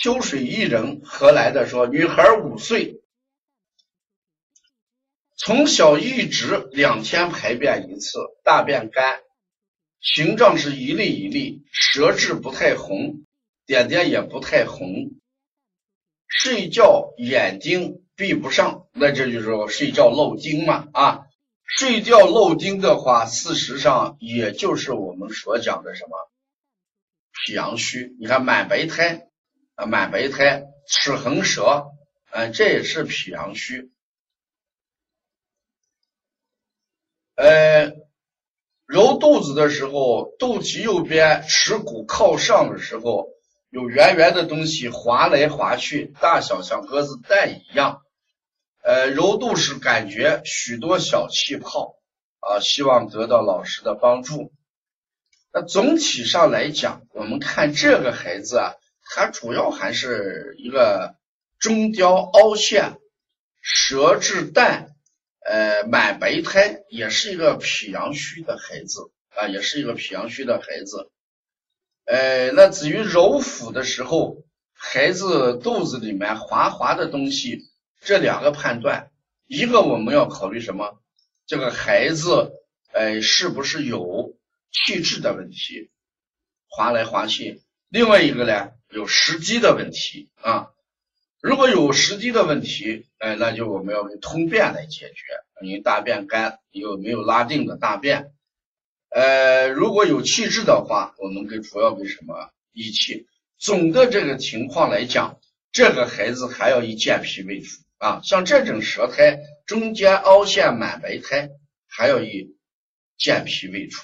秋水一人，何来的？说女孩五岁，从小一直两天排便一次，大便干，形状是一粒一粒，舌质不太红，点点也不太红。睡觉眼睛闭不上，那这就是说睡觉漏精嘛啊。睡觉漏精的话，事实上也就是我们所讲的什么脾阳虚。你看满白胎，满白苔，齿痕舌，嗯，这也是脾阳虚。呃，揉肚子的时候，肚脐右边耻骨靠上的时候，有圆圆的东西滑来滑去，大小像鸽子蛋一样。呃，揉肚时感觉许多小气泡啊，希望得到老师的帮助。那总体上来讲，我们看这个孩子啊，他主要还是一个中焦凹陷、舌质淡、呃满白苔，也是一个脾阳虚的孩子啊，也是一个脾阳虚的孩子。呃，那至于揉腹的时候，孩子肚子里面滑滑的东西。这两个判断，一个我们要考虑什么？这个孩子，哎，是不是有气滞的问题，滑来滑去？另外一个呢，有食积的问题啊。如果有食积的问题，哎，那就我们要用通便来解决。你大便干，有没有拉定的大便？呃，如果有气滞的话，我们给主要给什么益气？总的这个情况来讲，这个孩子还要以健脾为主。啊，像这种舌苔中间凹陷满白苔，还要以健脾为主。